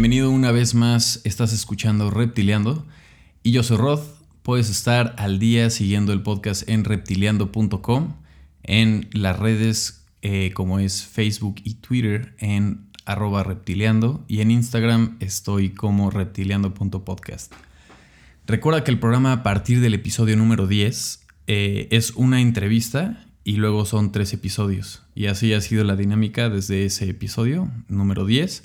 Bienvenido una vez más, estás escuchando Reptiliando y yo soy Rod. Puedes estar al día siguiendo el podcast en reptiliando.com, en las redes eh, como es Facebook y Twitter en arroba reptiliando y en Instagram estoy como reptiliando.podcast. Recuerda que el programa a partir del episodio número 10 eh, es una entrevista y luego son tres episodios. Y así ha sido la dinámica desde ese episodio número 10,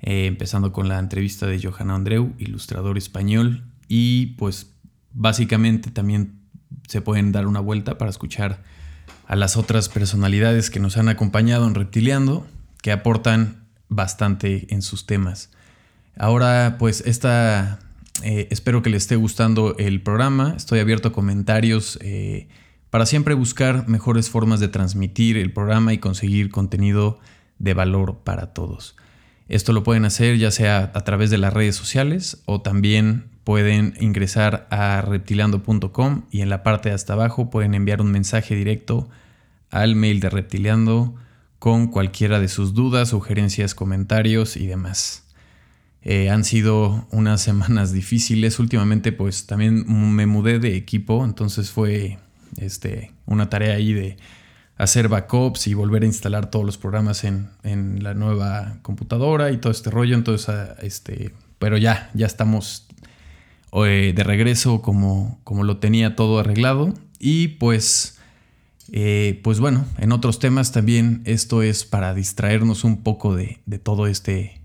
eh, empezando con la entrevista de Johanna Andreu, ilustrador español, y pues básicamente también se pueden dar una vuelta para escuchar a las otras personalidades que nos han acompañado en Reptiliando, que aportan bastante en sus temas. Ahora pues esta... Eh, espero que les esté gustando el programa. Estoy abierto a comentarios eh, para siempre buscar mejores formas de transmitir el programa y conseguir contenido de valor para todos. Esto lo pueden hacer ya sea a través de las redes sociales o también pueden ingresar a reptiliando.com y en la parte de hasta abajo pueden enviar un mensaje directo al mail de Reptiliando con cualquiera de sus dudas, sugerencias, comentarios y demás. Eh, han sido unas semanas difíciles. Últimamente pues también me mudé de equipo, entonces fue este, una tarea ahí de hacer backups y volver a instalar todos los programas en, en la nueva computadora y todo este rollo. Entonces, ah, este, pero ya, ya estamos eh, de regreso como, como lo tenía todo arreglado. Y pues, eh, pues bueno, en otros temas también esto es para distraernos un poco de, todo este,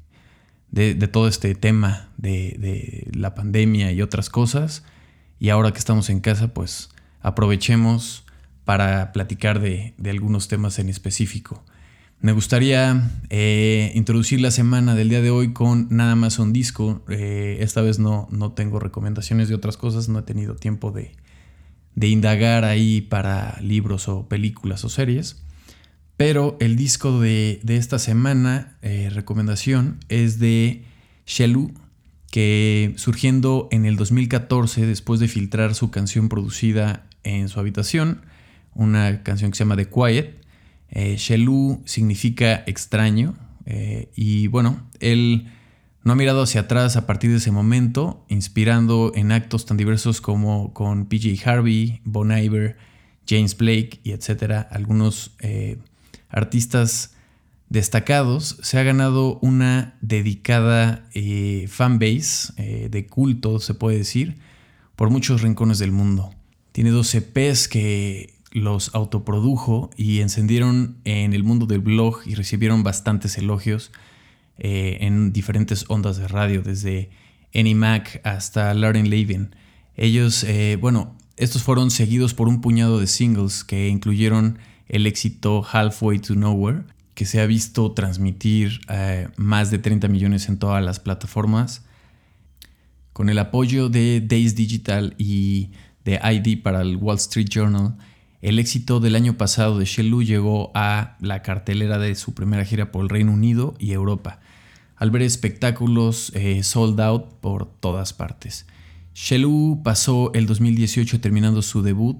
de, todo este tema de, la pandemia y otras cosas. Y ahora que estamos en casa, pues aprovechemos para platicar de, de algunos temas en específico. Me gustaría eh, introducir la semana del día de hoy con nada más un disco. Eh, esta vez no, no tengo recomendaciones de otras cosas, no he tenido tiempo de, indagar ahí para libros o películas o series. Pero el disco de, esta semana, eh, recomendación, es de Shellu, que surgiendo en el 2014, después de filtrar su canción producida en su habitación, una canción que se llama The Quiet, eh, Shelu significa extraño eh, y bueno, él no ha mirado hacia atrás a partir de ese momento, inspirando en actos tan diversos como con PJ Harvey, Bon Iver, James Blake y etcétera, algunos eh, artistas destacados, se ha ganado una dedicada fanbase de culto, se puede decir, por muchos rincones del mundo. Tiene dos EPs que los autoprodujo y encendieron en el mundo del blog y recibieron bastantes elogios eh, en diferentes ondas de radio, desde Annie Mac hasta Lauren Levin. Ellos, eh, bueno, estos fueron seguidos por un puñado de singles que incluyeron el éxito Halfway to Nowhere, que se ha visto transmitir eh, más de 30 millones en todas las plataformas. Con el apoyo de Days Digital y de ID para el Wall Street Journal, el éxito del año pasado de Shelu llegó a la cartelera de su primera gira por el Reino Unido y Europa, al ver espectáculos eh, sold out por todas partes. Shelu pasó el 2018 terminando su debut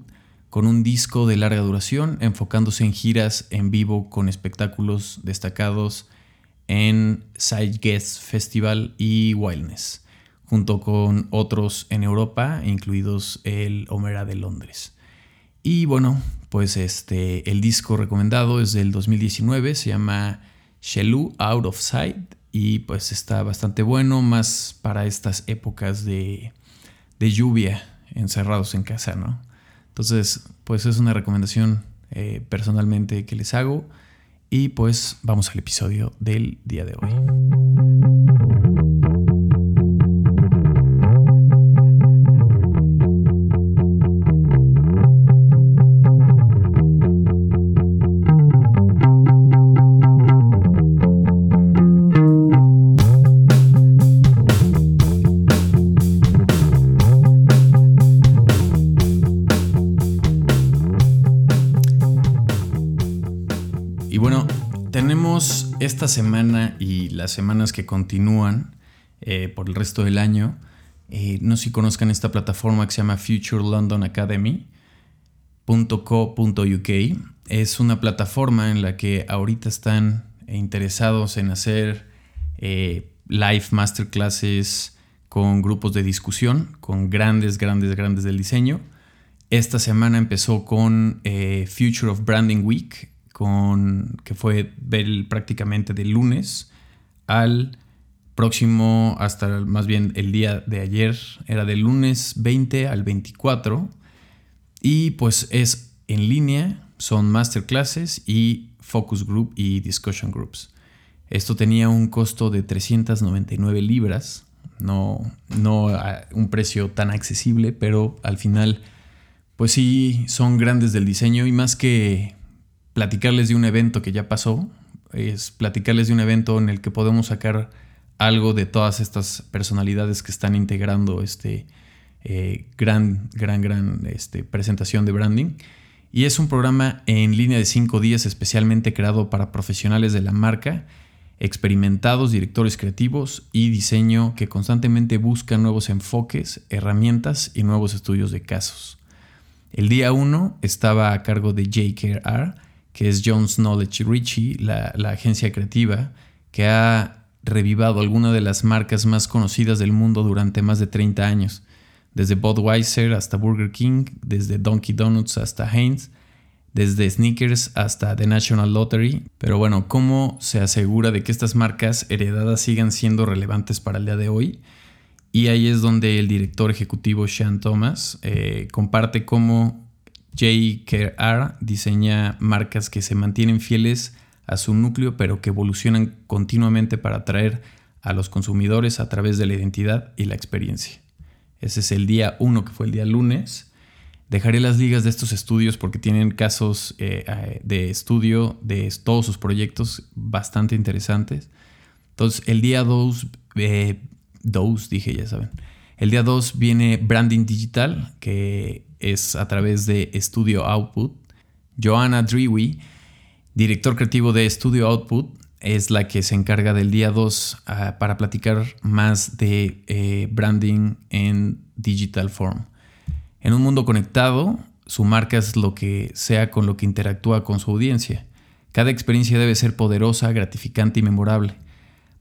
con un disco de larga duración, enfocándose en giras en vivo con espectáculos destacados en Side Guest Festival y Wildness, junto con otros en Europa, incluidos el Homera de Londres. Y bueno, pues este, el disco recomendado es del 2019, se llama Shelu Out of Sight y pues está bastante bueno, más para estas épocas de, lluvia encerrados en casa, ¿no? Entonces, pues es una recomendación eh, personalmente que les hago y pues vamos al episodio del día de hoy. Esta semana y las semanas que continúan eh, por el resto del año, eh, no sé si conozcan esta plataforma que se llama Future London Academy.co.uk. Es una plataforma en la que ahorita están interesados en hacer eh, live masterclasses con grupos de discusión, con grandes, grandes, grandes del diseño. Esta semana empezó con Future of Branding Week, con, que fue prácticamente del lunes al próximo, hasta más bien el día de ayer, era del lunes 20 al 24. Y pues es en línea, son masterclasses y focus group y discussion groups. Esto tenía un costo de 399 libras, no, no un precio tan accesible, pero al final, pues sí, son grandes del diseño y más que platicarles de un evento que ya pasó, es platicarles de un evento en el que podemos sacar algo de todas estas personalidades que están integrando este eh, gran, gran, gran este, presentación de branding. Y es un programa en línea de cinco días especialmente creado para profesionales de la marca experimentados directores creativos y diseño que constantemente buscan nuevos enfoques, herramientas y nuevos estudios de casos. El día 1 estaba a cargo de JKR, que es Jones Knowledge Richie, la, la agencia creativa que ha revivado algunas de las marcas más conocidas del mundo durante más de 30 años, desde Budweiser hasta Burger King, desde Donkey Donuts hasta Heinz, desde sneakers hasta The National Lottery. Pero bueno, ¿cómo se asegura de que estas marcas heredadas sigan siendo relevantes para el día de hoy? Y ahí es donde el director ejecutivo Sean Thomas eh, comparte cómo JKR diseña marcas que se mantienen fieles a su núcleo, pero que evolucionan continuamente para atraer a los consumidores a través de la identidad y la experiencia. Ese es el día 1, que fue el día lunes. Dejaré las ligas de estos estudios porque tienen casos eh, de estudio de todos sus proyectos bastante interesantes. Entonces, el día 2, eh, dije, ya saben. El día 2 viene Branding Digital, que es a través de Studio Output. Joanna Drewy, director creativo de Studio Output, es la que se encarga del día 2 ah, para platicar más de branding en digital form. En un mundo conectado, su marca es lo que sea con lo que interactúa con su audiencia. Cada experiencia debe ser poderosa, gratificante y memorable.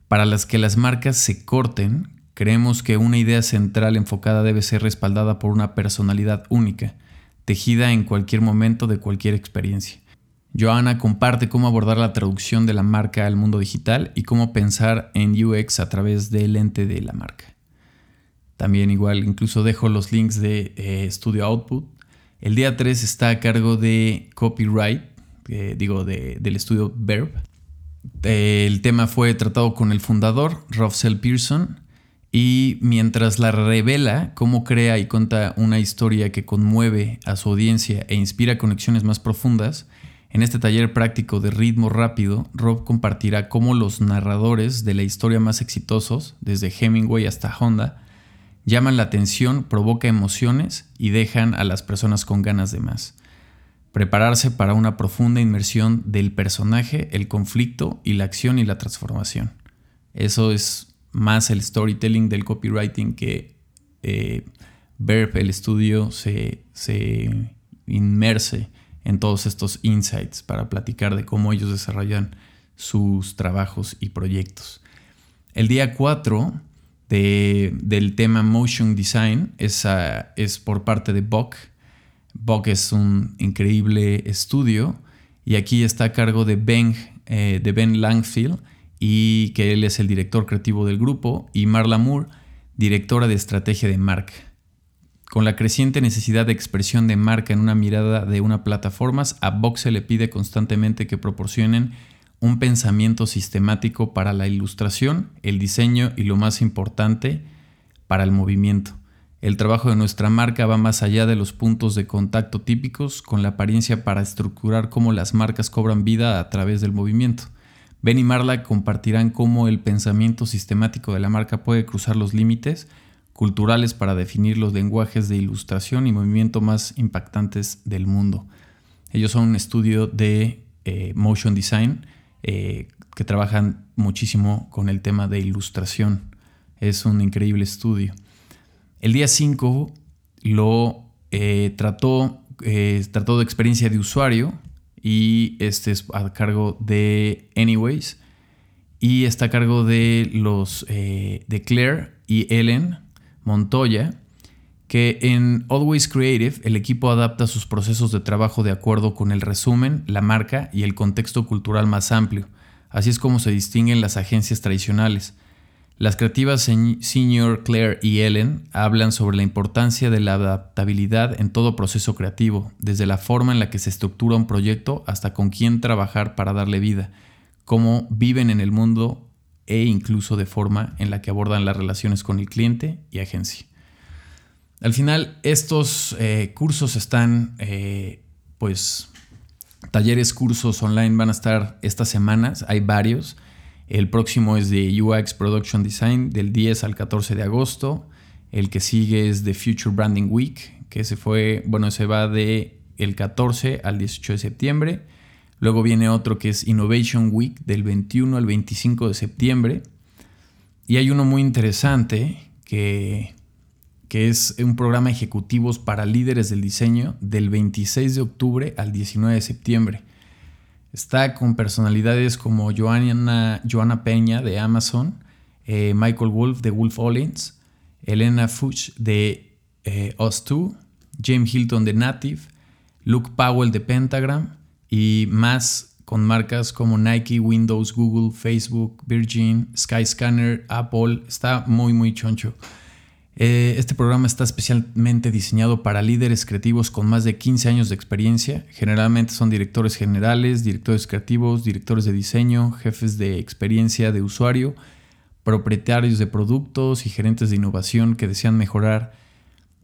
Para las que las marcas se corten, creemos que una idea central enfocada debe ser respaldada por una personalidad única, tejida en cualquier momento de cualquier experiencia. Joana comparte cómo abordar la traducción de la marca al mundo digital y cómo pensar en UX a través del lente de la marca. También igual, incluso dejo los links de eh, Studio Output. El día 3 está a cargo de Copyright, digo, del estudio Verb. El tema fue tratado con el fundador, Russell Pearson, y mientras la revela cómo crea y cuenta una historia que conmueve a su audiencia e inspira conexiones más profundas, en este taller práctico de ritmo rápido, Rob compartirá cómo los narradores de la historia más exitosos, desde Hemingway hasta Honda, llaman la atención, provoca emociones y dejan a las personas con ganas de más. Prepararse para una profunda inmersión del personaje, el conflicto y la acción y la transformación. Eso es más el storytelling del copywriting que eh, el estudio, se, se inmerse en todos estos insights para platicar de cómo ellos desarrollan sus trabajos y proyectos. El día 4 del tema Motion Design es, es por parte de Bock. Bock es un increíble estudio y aquí está a cargo de Ben, eh, de ben Langfield y que él es el director creativo del grupo y Marla Moore, directora de estrategia de marca. Con la creciente necesidad de expresión de marca en una mirada de una plataforma, a Bock se le pide constantemente que proporcionen un pensamiento sistemático para la ilustración, el diseño y lo más importante, para el movimiento. El trabajo de nuestra marca va más allá de los puntos de contacto típicos con la apariencia para estructurar cómo las marcas cobran vida a través del movimiento. Ben y Marla compartirán cómo el pensamiento sistemático de la marca puede cruzar los límites culturales para definir los lenguajes de ilustración y movimiento más impactantes del mundo. Ellos son un estudio de eh, motion design eh, que trabajan muchísimo con el tema de ilustración. Es un increíble estudio. El día 5 lo eh, trató, trató de experiencia de usuario y este es a cargo de Anyways. y está a cargo de los eh, de Claire y Ellen Montoya, que en Always Creative el equipo adapta sus procesos de trabajo de acuerdo con el resumen, la marca y el contexto cultural más amplio. Así es como se distinguen las agencias tradicionales. Las creativas Senior Claire y Ellen hablan sobre la importancia de la adaptabilidad en todo proceso creativo, desde la forma en la que se estructura un proyecto hasta con quién trabajar para darle vida, cómo viven en el mundo e incluso de forma en la que abordan las relaciones con el cliente y agencia. Al final, estos eh, cursos están, eh, pues, talleres, cursos online van a estar estas semanas, hay varios. El próximo es de UX Production Design del 10 al 14 de agosto. El que sigue es de Future Branding Week, que se fue, bueno, se va de el 14 al 18 de septiembre. Luego viene otro que es Innovation Week del 21 al 25 de septiembre. Y hay uno muy interesante que, que es un programa ejecutivos para líderes del diseño del 26 de octubre al 19 de septiembre. Está con personalidades como Joanna, Peña de Amazon, eh, Michael Wolf de Wolf Ollins, Elena Fuchs de eh, Us2, James Hilton de Native, Luke Powell de Pentagram, y más con marcas como Nike, Windows, Google, Facebook, Virgin, Skyscanner, Apple. Está muy, muy choncho. Eh, este programa está especialmente diseñado para líderes creativos con más de 15 años de experiencia. Generalmente son directores generales, directores creativos, directores de diseño, jefes de experiencia de usuario, propietarios de productos y gerentes de innovación que desean mejorar,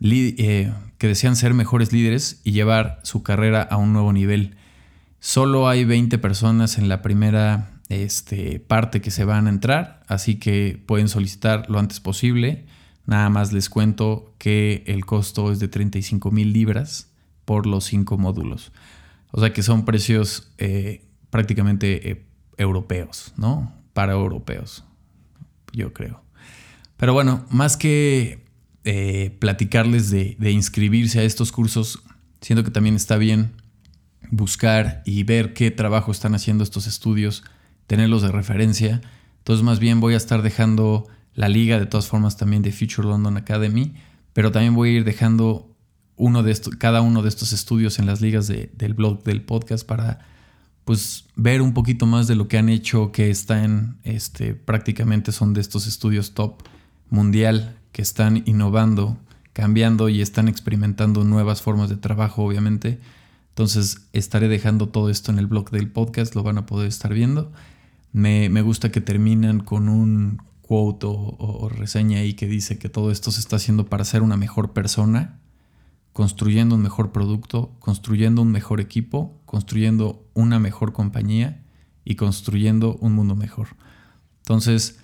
eh, que desean ser mejores líderes y llevar su carrera a un nuevo nivel. Solo hay 20 personas en la primera este, parte que se van a entrar, así que pueden solicitar lo antes posible. Nada más les cuento que el costo es de 35 mil libras por los cinco módulos. O sea que son precios eh, prácticamente eh, europeos, ¿no? Para europeos, yo creo. Pero bueno, más que eh, platicarles de, de inscribirse a estos cursos, siento que también está bien buscar y ver qué trabajo están haciendo estos estudios, tenerlos de referencia. Entonces más bien voy a estar dejando la liga de todas formas también de Future London Academy, pero también voy a ir dejando uno de cada uno de estos estudios en las ligas del blog del podcast para pues ver un poquito más de lo que han hecho, que están este, prácticamente son de estos estudios top mundial que están innovando, cambiando y están experimentando nuevas formas de trabajo, obviamente entonces estaré dejando todo esto en el blog del podcast, lo van a poder estar viendo. Me, gusta que terminan con un quote o, reseña ahí que dice que todo esto se está haciendo para ser una mejor persona, construyendo un mejor producto, construyendo un mejor equipo, construyendo una mejor compañía y construyendo un mundo mejor. Entonces,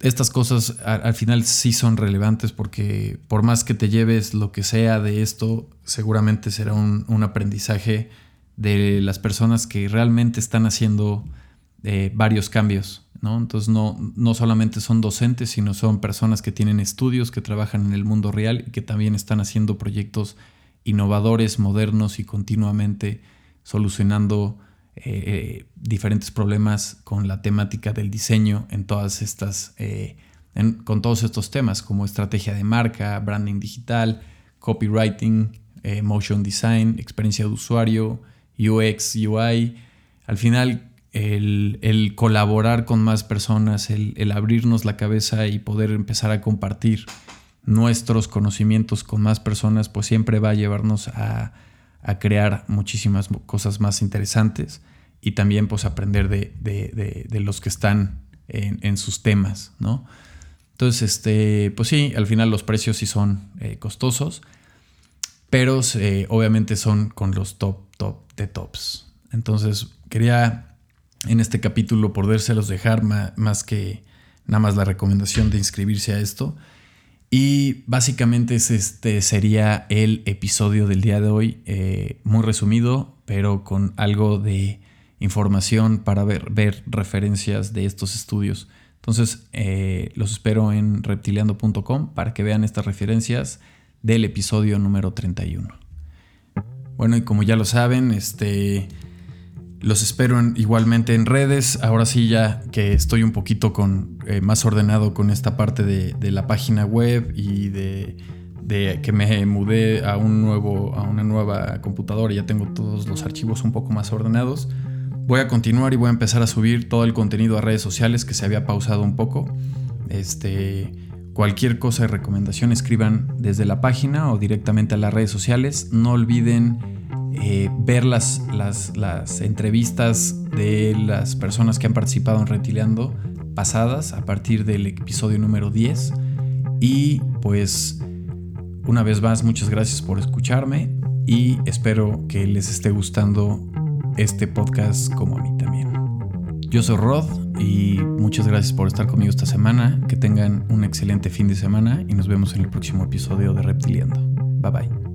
estas cosas al, final sí son relevantes porque por más que te lleves lo que sea de esto, seguramente será un, aprendizaje de las personas que realmente están haciendo eh, varios cambios. Entonces no, no solamente son docentes, sino son personas que tienen estudios, que trabajan en el mundo real y que también están haciendo proyectos innovadores, modernos y continuamente solucionando eh, diferentes problemas con la temática del diseño en todas estas, eh, con todos estos temas como estrategia de marca, branding digital, copywriting, eh, motion design, experiencia de usuario, UX, UI. Al final, el, colaborar con más personas, el, abrirnos la cabeza y poder empezar a compartir nuestros conocimientos con más personas, pues siempre va a llevarnos a, a crear muchísimas cosas más interesantes y también pues aprender de, los que están en, sus temas, ¿no? Entonces, este, pues sí, al final los precios sí son eh, costosos, pero eh, obviamente son con los top, top de tops. Entonces, quería en este capítulo podérselos dejar más que nada más la recomendación de inscribirse a esto. Y básicamente este sería el episodio del día de hoy, eh, muy resumido, pero con algo de información para ver, referencias de estos estudios. Entonces, eh, los espero en reptiliando.com para que vean estas referencias del episodio número 31. Bueno, y como ya lo saben, este, Los espero igualmente en redes. Ahora sí, ya que estoy un poquito con, eh, más ordenado con esta parte de, la página web y de, que me mudé a, un nuevo, a una nueva computadora ya tengo todos los archivos un poco más ordenados. Voy a continuar y voy a empezar a subir todo el contenido a redes sociales que se había pausado un poco. Este, cualquier cosa de recomendación escriban desde la página o directamente a las redes sociales. No olviden eh, ver las, las, entrevistas de las personas que han participado en Retileando pasadas a partir del episodio número 10. Y pues una vez más, muchas gracias por escucharme y espero que les esté gustando este podcast como a mí también. Yo soy Rod y muchas gracias por estar conmigo esta semana. Que tengan un excelente fin de semana y nos vemos en el próximo episodio de Reptiliando. Bye bye.